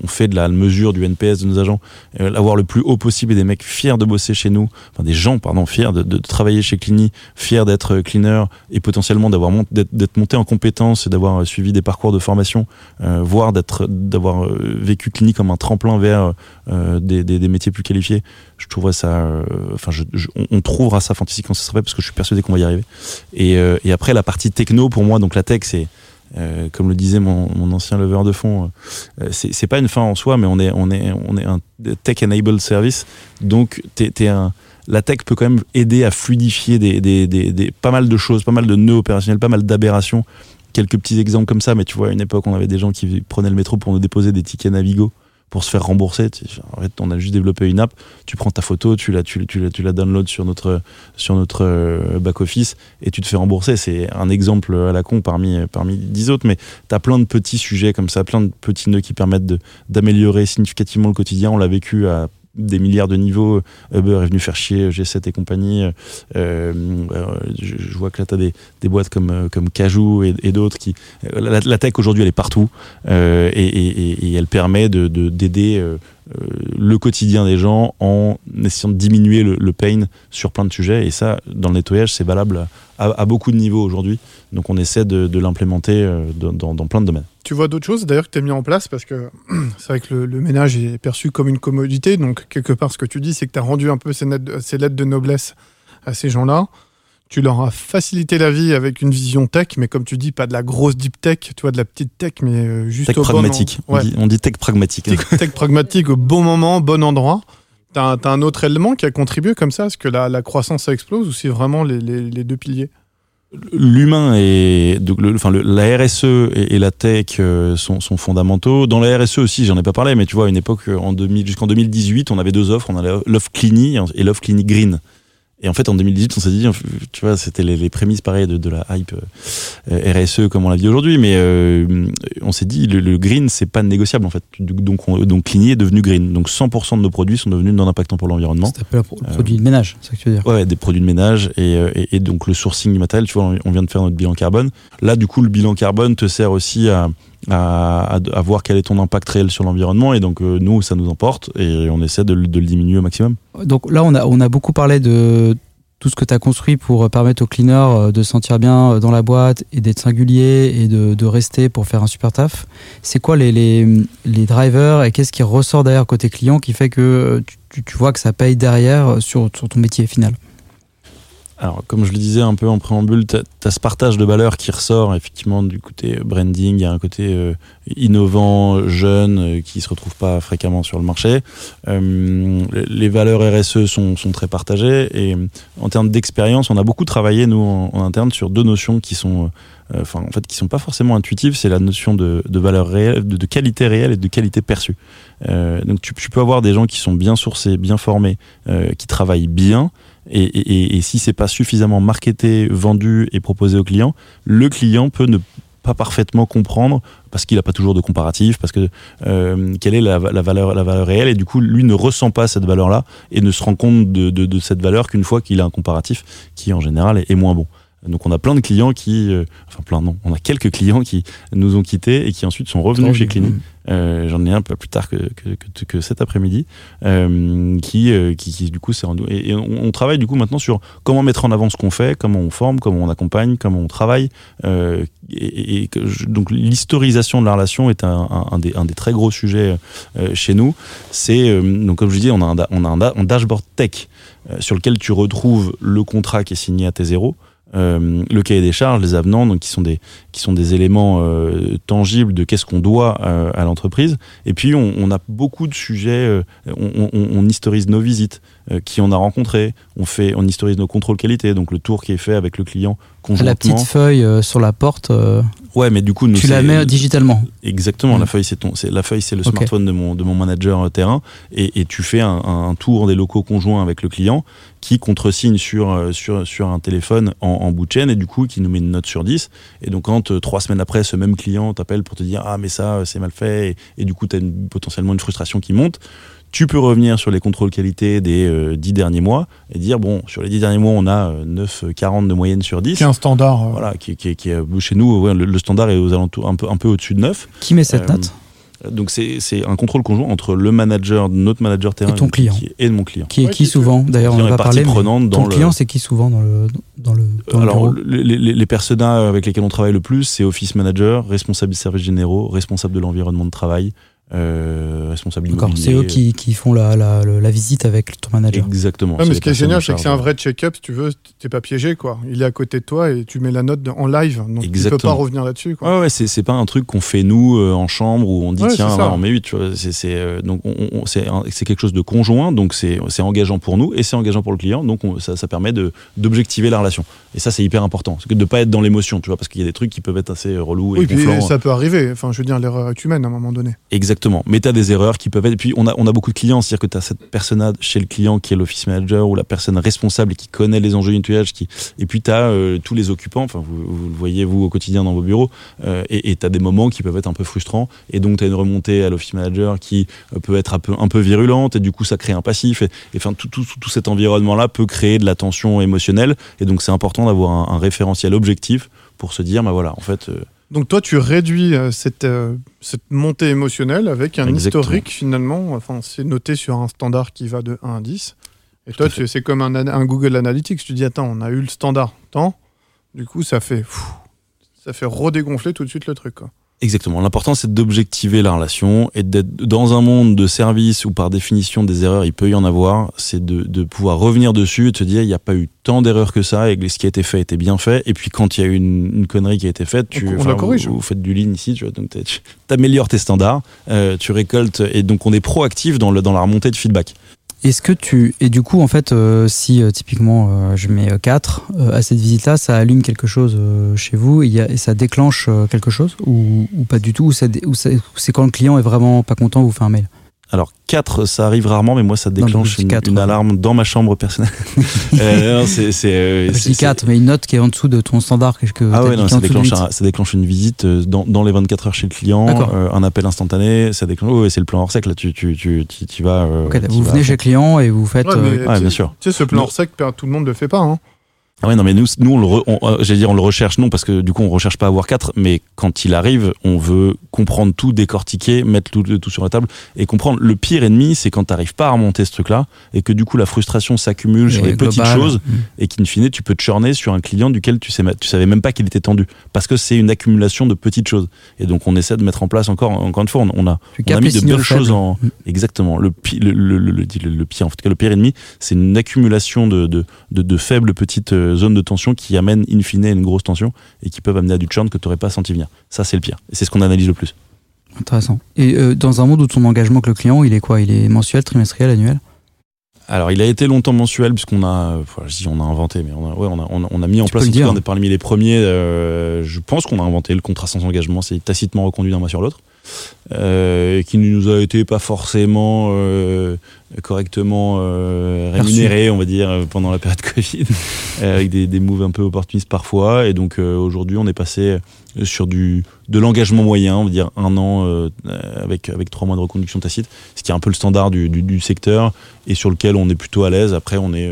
fait de la mesure du NPS de nos agents, euh, avoir le plus haut possible et des mecs fiers de bosser chez nous, enfin des gens, pardon, fiers de, travailler chez Clini, fiers d'être cleaner et potentiellement d'avoir d'être monté en compétences et d'avoir suivi des parcours de formation, euh, voire d'avoir vécu Clini comme un tremplin vers des, métiers plus qualifiés. Je trouverais ça, enfin, on, trouvera ça fantastique quand ce sera fait parce que je suis persuadé qu'on va y arriver. Et, et après la partie techno, pour moi, donc la tech, c'est euh, comme le disait mon, ancien leveur de fond, euh, c'est pas une fin en soi, mais on est, on est, on est un tech-enabled service. Donc, un, la tech peut quand même aider à fluidifier des, des, des, pas mal de choses, pas mal de nœuds opérationnels, pas mal d'aberrations. Quelques petits exemples comme ça, mais tu vois, à une époque, on avait des gens qui prenaient le métro pour nous déposer des tickets Navigo pour se faire rembourser. En fait, on a juste développé une app. Tu prends ta photo, tu la, tu, tu, la download sur notre, sur notre euh, back-office et tu te fais rembourser. C'est un exemple à la con parmi, parmi autres, mais tu as plein de petits sujets comme ça, plein de petits nœuds qui permettent d'améliorer significativement le quotidien. On l'a vécu à des milliards de niveaux. Uber est venu faire chier G7 et compagnie. Euh, euh, je, vois que là, tu as des, des, boîtes comme, euh, comme Cajou et, d'autres qui. La, tech aujourd'hui, elle est partout et, elle permet d'aider de, d'aider le quotidien des gens en essayant de diminuer le, le, pain sur plein de sujets. Et ça, dans le nettoyage, c'est valable à, beaucoup de niveaux aujourd'hui. Donc on essaie de, de l'implémenter dans, dans, plein de domaines. Tu vois d'autres choses d'ailleurs que tu as mis en place? Parce que c'est vrai que le, ménage est perçu comme une commodité. Donc, quelque part, ce que tu dis, c'est que tu as rendu un peu ces, lettres de noblesse à ces gens-là. Tu leur as facilité la vie avec une vision tech, mais comme tu dis, pas de la grosse deep tech, tu vois, de la petite tech, mais euh, juste tech pragmatique. on, dit, tech pragmatique. Tech, pragmatique au bon moment, bon endroit. Tu as, un autre élément qui a contribué comme ça à ce que la, croissance explose ou c'est vraiment les deux piliers? L'humain et donc le, enfin la RSE et, la tech euh, sont, sont, fondamentaux. Dans la RSE aussi, j'en ai pas parlé, mais tu vois, à une époque, en 2000, jusqu'en 2018, on avait deux offres. On avait l'offre Clini et l'offre Clini Green. Et en fait, en 2018, on s'est dit, tu vois, c'était les, prémices pareil de, de la hype euh, RSE comme on la vit aujourd'hui, mais euh, on s'est dit, le, green, c'est pas négociable en fait. Donc, on, donc Cligny est devenu green. Donc 100% de nos produits sont devenus non impactants pour l'environnement. C'est un peu produit de ménage, c'est ça que tu veux dire Ouais, des produits de ménage et, et, et, donc le sourcing du matériel, tu vois, on vient de faire notre bilan carbone. Là, du coup, le bilan carbone te sert aussi à à, voir quel est ton impact réel sur l'environnement. Et donc, euh, nous, ça nous emporte et on essaie de, le diminuer au maximum. Donc là, on a, on a beaucoup parlé de tout ce que tu as construit pour permettre aux cleaners euh, de se sentir bien euh, dans la boîte et d'être singulier et de, de, rester pour faire un super taf. C'est quoi les, les, les, drivers et qu'est-ce qui ressort derrière côté client qui fait que tu, tu vois que ça paye derrière sur, sur ton métier final? Alors, comme je le disais un peu en préambule, tu as, ce partage de valeurs qui ressort effectivement du côté branding. Il y a un côté euh, innovant, jeune, euh, qui se retrouve pas fréquemment sur le marché. Euh, les valeurs RSE sont, sont, très partagées. Et en termes d'expérience, on a beaucoup travaillé, nous, en, interne, sur deux notions qui sont. Enfin, en fait, qui sont pas forcément intuitives, c'est la notion de, de valeur réelle, de, de, qualité réelle et de qualité perçue. donc, tu, tu, peux avoir des gens qui sont bien sourcés, bien formés, qui travaillent bien, et, et, et si c'est pas suffisamment marketé, vendu et proposé au client, le client peut ne pas parfaitement comprendre parce qu'il n'a pas toujours de comparatif, parce que euh, quelle est la, valeur, la valeur réelle et du coup lui ne ressent pas cette valeur-là et ne se rend compte de, cette valeur qu'une fois qu'il a un comparatif qui en général est moins bon. Donc on a plein de clients qui, euh, enfin plein non, on a quelques clients qui nous ont quittés et qui ensuite sont revenus chez Clinique. Euh, J'en ai un peu plus tard que, que, que, que cet après-midi, euh, qui, qui, qui, du coup c'est et, et on, on, travaille du coup maintenant sur comment mettre en avant ce qu'on fait, comment on forme, comment on accompagne, comment on travaille. Et, et je, donc l'historisation de la relation est un, un, un, des, un des très gros sujets chez nous. C'est donc comme je dis, on a un, on a un dashboard tech sur lequel tu retrouves le contrat qui est signé à T0 euh, le cahier des charges, les avenants, donc qui sont des qui sont des éléments euh, tangibles de qu'est-ce qu'on doit euh, à l'entreprise. Et puis on, on, a beaucoup de sujets. On, on, on, historise nos visites, qui on a rencontrés. On fait, on historise nos contrôles qualité, donc le tour qui est fait avec le client conjointement. La petite feuille sur la porte. Ouais, mais du coup, nous, tu la mets digitalement. Exactement. Mmh. La feuille, c'est ton, c'est la feuille, c'est le okay. smartphone de mon de mon manager terrain, et, et tu fais un, un, tour des locaux conjoints avec le client qui contresigne sur sur sur un téléphone en, en bout de chaîne et du coup qui nous met une note sur 10. Et donc quand euh, trois semaines après, ce même client t'appelle pour te dire ah mais ça c'est mal fait et, et du coup tu as une, potentiellement une frustration qui monte. Tu peux revenir sur les contrôles qualité des euh, 10 derniers mois et dire bon sur les 10 derniers mois on a euh, 9,40 de moyenne sur 10. Qui est un standard. Voilà, qui, qui, qui est chez nous ouais, le, le, standard est aux alentours un peu un peu au-dessus de 9. Qui met cette note? donc c'est un contrôle conjoint entre le manager, notre manager terrain et ton client qui, et mon client. Qui est qui souvent D'ailleurs, on va parler. Prenante ton dans client, le... c'est qui souvent dans le dans le. Dans Alors le les, les, les personas avec lesquels on travaille le plus, c'est office manager, responsable des services généraux, responsable de l'environnement de travail, euh, responsable D'accord, c'est eux qui, qui font la, la, la, visite avec ton manager. Exactement. Ouais, mais ce qui est génial, c'est que c'est un vrai check-up, si tu veux, t'es pas piégé, quoi. Il est à côté de toi et tu mets la note en live, donc Exactement. tu peux pas revenir là-dessus, quoi. Ouais, ouais, c'est pas un truc qu'on fait nous euh, en chambre où on dit ouais, tiens, on met 8, tu vois. C'est euh, donc on, on, c'est quelque chose de conjoint, donc c'est engageant pour nous et c'est engageant pour le client, donc on, ça, ça permet d'objectiver la relation. Et ça, c'est hyper important, que de pas être dans l'émotion, tu vois, parce qu'il y a des trucs qui peuvent être assez relous oui, et puis ça peut arriver. Enfin, je veux dire, l'erreur est humaine à un moment donné. Exactement. Mais t'as des erreurs qui peuvent être. Et puis, on a, on a beaucoup de clients, c'est-à-dire que tu as cette personne chez le client qui est l'office manager ou la personne responsable et qui connaît les enjeux du nettoyage. Et puis, tu as euh, tous les occupants, enfin, vous, vous, le voyez, vous, au quotidien dans vos bureaux, euh, et tu as des moments qui peuvent être un peu frustrants. Et donc, tu as une remontée à l'office manager qui euh, peut être un peu, un peu virulente, et du coup, ça crée un passif. Et, enfin, tout, tout, tout cet environnement-là peut créer de la tension émotionnelle. Et donc, c'est important d'avoir un, un, référentiel objectif pour se dire, bah voilà, en fait. Donc toi, tu réduis euh, cette, euh, cette, montée émotionnelle avec un Exactement. historique finalement. Enfin, c'est noté sur un standard qui va de 1 à 10. Et Tout toi, c'est comme un, un, Google Analytics. Tu dis, attends, on a eu le standard tant. Du coup, ça fait, pff, ça fait redégonfler tout de suite le truc. Quoi. Exactement. L'important, c'est d'objectiver la relation et d'être dans un monde de service où, par définition, des erreurs, il peut y en avoir. C'est de, de, pouvoir revenir dessus et te dire, il n'y a pas eu tant d'erreurs que ça et que ce qui a été fait était bien fait. Et puis, quand il y a eu une, une, connerie qui a été faite, tu, on, on corrige. Vous, vous, faites du lean ici, tu vois, donc tu améliores tes standards, euh, tu récoltes et donc on est proactif dans, le, dans la remontée de feedback. Est-ce que tu. Et du coup, en fait, euh, si euh, typiquement euh, je mets 4 à cette visite-là, ça allume quelque chose chez vous et, ça déclenche quelque chose ou, ou pas du tout Ou c'est quand le client est vraiment pas content, vous fait un mail? Alors 4, ça arrive rarement, mais moi ça déclenche Non, une, quatre, une ouais. alarme dans ma chambre personnelle. Euh, non, c'est, c'est, euh, Je c'est- dis c'est- 4, mais une note qui est en dessous de ton standard. Que, que Ah ouais, non, ça déclenche, un- ça déclenche une visite euh, dans, dans les 24 heures chez le client, euh, un appel instantané, ça déclenche. Oh, ouais, c'est le plan hors sec, là, tu, tu, tu, tu, tu vas. euh, tu vous vas- venez chez le client et vous faites. Ouais, euh, mais- Ouais, bien sûr. Tu sais, ce plan hors sec, tout le monde ne le fait pas. Hein. Ah ouais, non, mais nous, nous on le, re- on- euh, j'allais dire, on le recherche, non, parce que du coup, on recherche pas à avoir 4, mais quand il arrive, on veut comprendre tout, décortiquer, mettre tout, tout sur la table et comprendre. Le pire ennemi, c'est quand t'arrives pas à remonter ce truc-là et que du coup, la frustration s'accumule sur les petites choses Mm. et qu'in fine, tu peux te churner sur un client duquel tu, sais, tu savais même pas qu'il était tendu. Parce que c'est une accumulation de petites choses. Et donc, on essaie de mettre en place encore, encore une fois, on, on a, Tu on a mis de belles choses en. Mm. Exactement. Le, pi- le, le, le, le- le- le pire, en tout cas, le pire ennemi, c'est une accumulation de, de, de, de faibles petites euh, zones de tension qui amènent in fine à une grosse tension et qui peuvent amener à du churn que tu n'aurais pas senti venir. Ça, c'est le pire. Et c'est ce qu'on analyse le plus. Intéressant. Et euh, dans un monde où ton engagement avec le client, il est quoi? Il est mensuel, trimestriel, annuel? Alors, il a été longtemps mensuel puisqu'on a, enfin, je dis on a inventé, mais on a, ouais, on a, on a, on a mis en Tu place. En le tout cas, dire. on est parmi les premiers. euh, je pense qu'on a inventé le contrat sans engagement. C'est tacitement reconduit d'un mois sur l'autre, euh, qui ne nous a été pas forcément euh, correctement euh, rémunéré, on va dire, pendant la période Covid, euh, avec des, des moves un peu opportunistes parfois. Et donc aujourd'hui, on est passé sur du de l'engagement moyen, on va dire un an avec avec trois mois de reconduction tacite, ce qui est un peu le standard du, du, du secteur et sur lequel on est plutôt à l'aise. Après, on est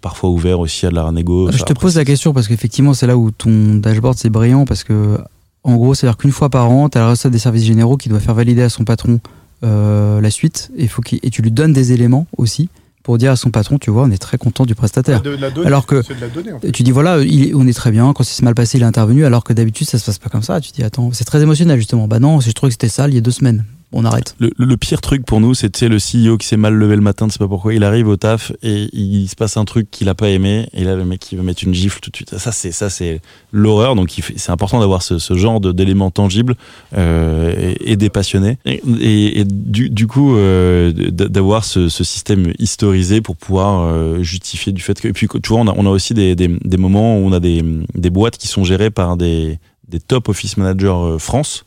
parfois ouvert aussi à de la négo. Je te pose la question parce qu'effectivement, c'est là où ton dashboard c'est brillant parce que, en gros, c'est-à-dire qu'une fois par an, tu as la recette des services généraux qui doit faire valider à son patron euh, la suite et, faut qu'il- et tu lui donnes des éléments aussi pour dire à son patron, tu vois, on est très content du prestataire. De Alors que- c'est de la donnée, en fait. Et tu dis voilà, il on est très bien, quand c'est mal passé, il est intervenu, alors que d'habitude ça se passe pas comme ça. Tu dis attends, c'est très émotionnel justement. Bah non, je trouvais que c'était sale il y a deux semaines, on arrête. Le, pire truc pour nous, c'était le CEO qui s'est mal levé le matin, ne sais pas pourquoi. Il arrive au taf et il se passe un truc qu'il a pas aimé. Et là, le mec, il va mettre une gifle tout de suite. Ça, c'est ça, c'est l'horreur. Donc, c'est important d'avoir ce, genre d'éléments tangibles euh, et, des passionnés. Et, du, coup, euh, d'avoir ce, système historisé pour pouvoir euh, justifier du fait que. Et puis, tu vois, on a, on a aussi des, des, moments où on a des, des boîtes qui sont gérées par des, des top office managers France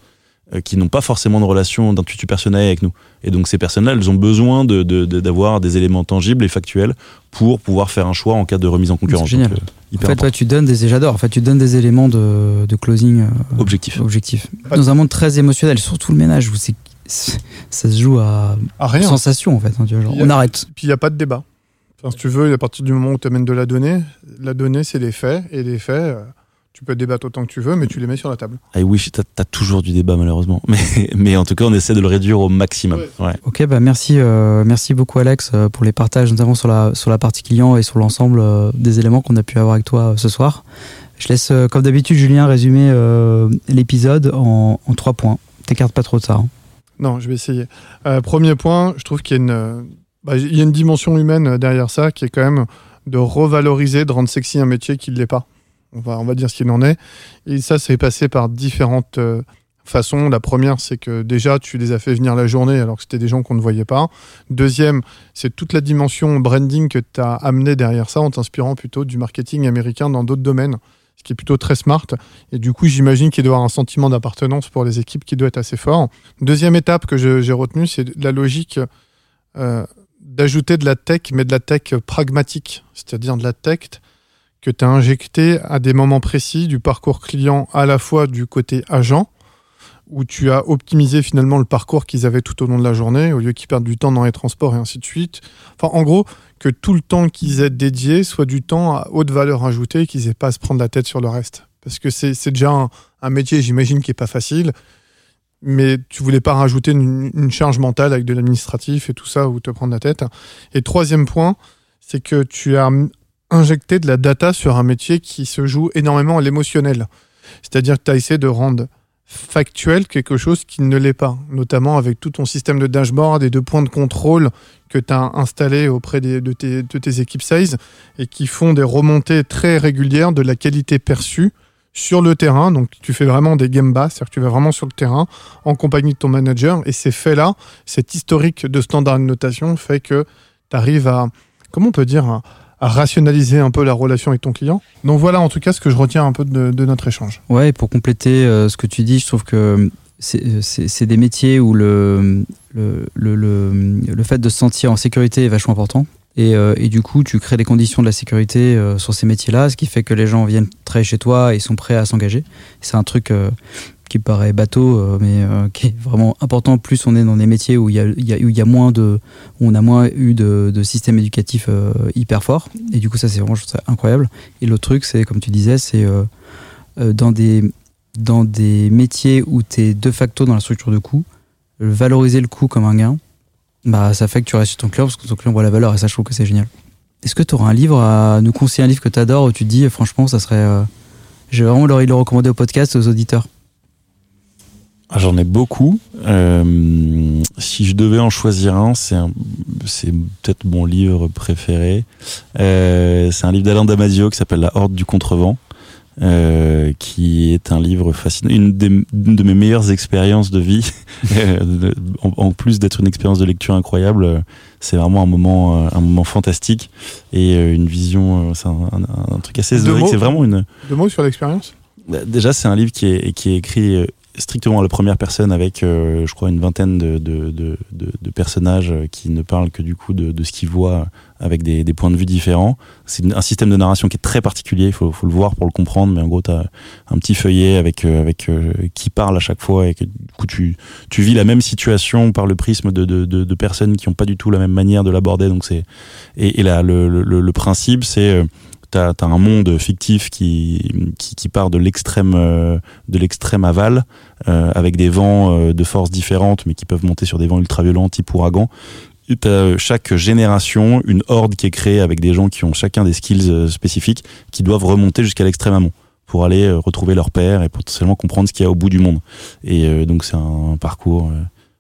qui n'ont pas forcément de relation d'intuitu personnel avec nous. Et donc ces personnes-là, elles ont besoin de- de- de- d'avoir des éléments tangibles et factuels pour pouvoir faire un choix en cas de remise en concurrence. Génial. Donc, euh, En fait, toi, tu donnes des, j'adore. En fait, tu donnes des éléments de, de closing euh, objectif. objectif. Dans un monde très émotionnel, surtout le ménage où c'est, ça se joue à Ah, rien. sensation en fait. hein, tu vois, genre, Il y a- on arrête. Puis il n'y a pas de débat. Enfin, si tu veux, à partir du moment où tu amènes de la donnée, la donnée, c'est les faits. Et les faits, euh, tu peux débattre autant que tu veux, mais tu les mets sur la table. I wish, t'as as toujours du débat malheureusement. Mais, mais en tout cas, on essaie de le réduire au maximum. Ouais. Ouais. Ok, bah merci, euh, merci beaucoup Alex euh, pour les partages, notamment sur la, sur la partie client et sur l'ensemble euh, des éléments qu'on a pu avoir avec toi euh, ce soir. Je laisse, euh, comme d'habitude, Julien résumer euh, l'épisode en, en trois points. T'écartes pas trop de ça. hein. Non, je vais essayer. Euh, premier point, je trouve qu'il y a une, bah, il y a une dimension humaine derrière ça qui est quand même de revaloriser, de rendre sexy un métier qui ne l'est pas. On va, on va dire ce qu'il en est. Et ça, c'est passé par différentes euh, façons. La première, c'est que déjà, tu les as fait venir la journée alors que c'était des gens qu'on ne voyait pas. Deuxième, c'est toute la dimension branding que tu as amené derrière ça en t'inspirant plutôt du marketing américain dans d'autres domaines, ce qui est plutôt très smart. Et du coup, j'imagine qu'il doit y avoir un sentiment d'appartenance pour les équipes qui doit être assez fort. Deuxième étape que j'ai retenue, c'est la logique euh, d'ajouter de la tech, mais de la tech pragmatique, c'est-à-dire de la tech que tu as injectée à des moments précis du parcours client, à la fois du côté agent, où tu as optimisé finalement le parcours qu'ils avaient tout au long de la journée, au lieu qu'ils perdent du temps dans les transports et ainsi de suite. Enfin, en gros, que tout le temps qu'ils aient dédié soit du temps à haute valeur ajoutée, qu'ils aient pas à se prendre la tête sur le reste. Parce que c'est déjà un, métier, j'imagine, qui est pas facile, mais tu voulais pas rajouter une charge mentale avec de l'administratif et tout ça, ou te prendre la tête. Et troisième point, c'est que tu as injecté de la data sur un métier qui se joue énormément à l'émotionnel. C'est-à-dire que tu as essayé de rendre factuel quelque chose qui ne l'est pas, notamment avec tout ton système de dashboard et de points de contrôle que tu as installé auprès de, tes, équipes sales et qui font des remontées très régulières de la qualité perçue sur le terrain. Donc tu fais vraiment des game bass, c'est-à-dire que tu vas vraiment sur le terrain en compagnie de ton manager et ces faits-là, cet historique de standard de notation fait que tu arrives à, comment on peut dire, à rationaliser un peu la relation avec ton client. Donc voilà en tout cas ce que je retiens un peu de, notre échange. Ouais, pour compléter euh, ce que tu dis, je trouve que c'est des métiers où le, le, le, le, fait de se sentir en sécurité est vachement important. Et, euh, et, du coup, tu crées des conditions de la sécurité euh, sur ces métiers-là, ce qui fait que les gens viennent travailler chez toi et sont prêts à s'engager. C'est un truc euh, qui paraît bateau, mais qui est vraiment important. Plus on est dans des métiers où il y a, y a, y a moins de, où on a moins eu de, de système éducatif hyper fort. Et du coup, ça c'est vraiment incroyable. Et l'autre truc, c'est comme tu disais, c'est dans des dans des métiers où tu es de facto dans la structure de coût, valoriser le coût comme un gain bah, ça fait que tu restes sur ton client parce que ton client voit la valeur et ça, je trouve que c'est génial. Est-ce que tu auras un livre à nous conseiller, un livre que tu adores où tu te dis, franchement, ça serait. Euh, j'ai vraiment envie de le recommander au podcast aux auditeurs? Ah, j'en ai beaucoup. Euh, si je devais en choisir un, c'est c'est peut-être mon livre préféré. Euh, c'est un livre d'Alain Damasio qui s'appelle La Horde du Contrevent. Euh, qui est un livre fascinant, une, de mes meilleures expériences de vie. Euh, en, plus d'être une expérience de lecture incroyable, euh, c'est vraiment un moment, un moment fantastique et une vision, c'est un, truc assez ésotérique. C'est vraiment une. Deux mots sur l'expérience? Bah, déjà, c'est un livre qui est, qui est écrit strictement à la première personne avec, je crois, une vingtaine de, de, de, de, personnages qui ne parlent que du coup de, ce qu'ils voient avec des, des, points de vue différents. C'est un système de narration qui est très particulier, il faut, faut, le voir pour le comprendre, mais en gros, tu as un petit feuillet avec, euh, avec euh, qui parle à chaque fois et que du coup, tu, tu vis la même situation par le prisme de personnes qui n'ont pas du tout la même manière de l'aborder. Donc c'est et, et là, le, le, le principe, c'est euh, T'as as un monde fictif qui, qui, qui part de l'extrême de l'extrême aval euh, avec des vents de forces différentes mais qui peuvent monter sur des vents ultra violents type ouragan as chaque génération une horde qui est créée avec des gens qui ont chacun des skills euh, spécifiques qui doivent remonter jusqu'à l'extrême amont pour aller euh, retrouver leur père et potentiellement comprendre ce qu'il y a au bout du monde. Et euh, donc c'est un parcours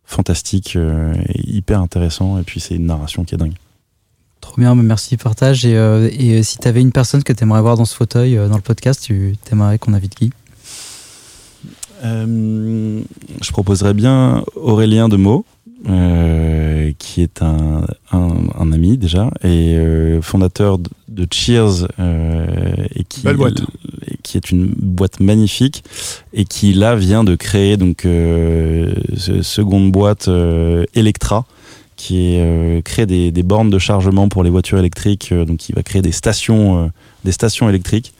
fantastique, et hyper intéressant et puis c'est une narration qui est dingue. Trop bien, merci partage. Et, et si tu avais une personne que tu aimerais voir dans ce fauteuil, dans le podcast, tu aimerais qu'on invite qui? Je proposerais bien Aurélien de Meaux, euh, qui est un, un, un, ami déjà et euh, fondateur de, Cheers euh, et qui, qui est une boîte magnifique et qui là vient de créer donc euh, seconde boîte Electra qui est crée des, des, bornes de chargement pour les voitures électriques donc qui va créer des stations des stations électriques.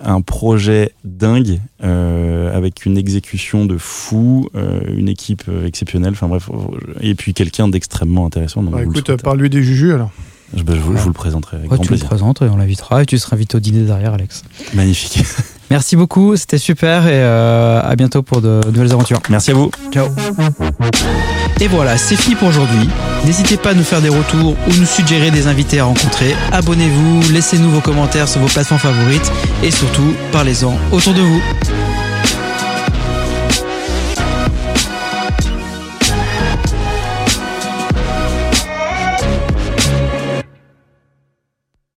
Un projet dingue euh, avec une exécution de fou, euh, une équipe euh, exceptionnelle. Enfin bref, et puis quelqu'un d'extrêmement intéressant. Bah, écoute, parle-lui des Juju alors. Je, bah, je, vous, je, vous, le présenterai avec ouais, grand tu plaisir. le présentes et on l'invitera et tu seras invité au dîner derrière, Alex. Magnifique. Merci beaucoup, c'était super et euh, à bientôt pour de nouvelles aventures. Merci à vous. Ciao. Et voilà, c'est fini pour aujourd'hui. N'hésitez pas à nous faire des retours ou nous suggérer des invités à rencontrer. Abonnez-vous, laissez-nous vos commentaires sur vos plateformes favorites et surtout, parlez-en autour de vous.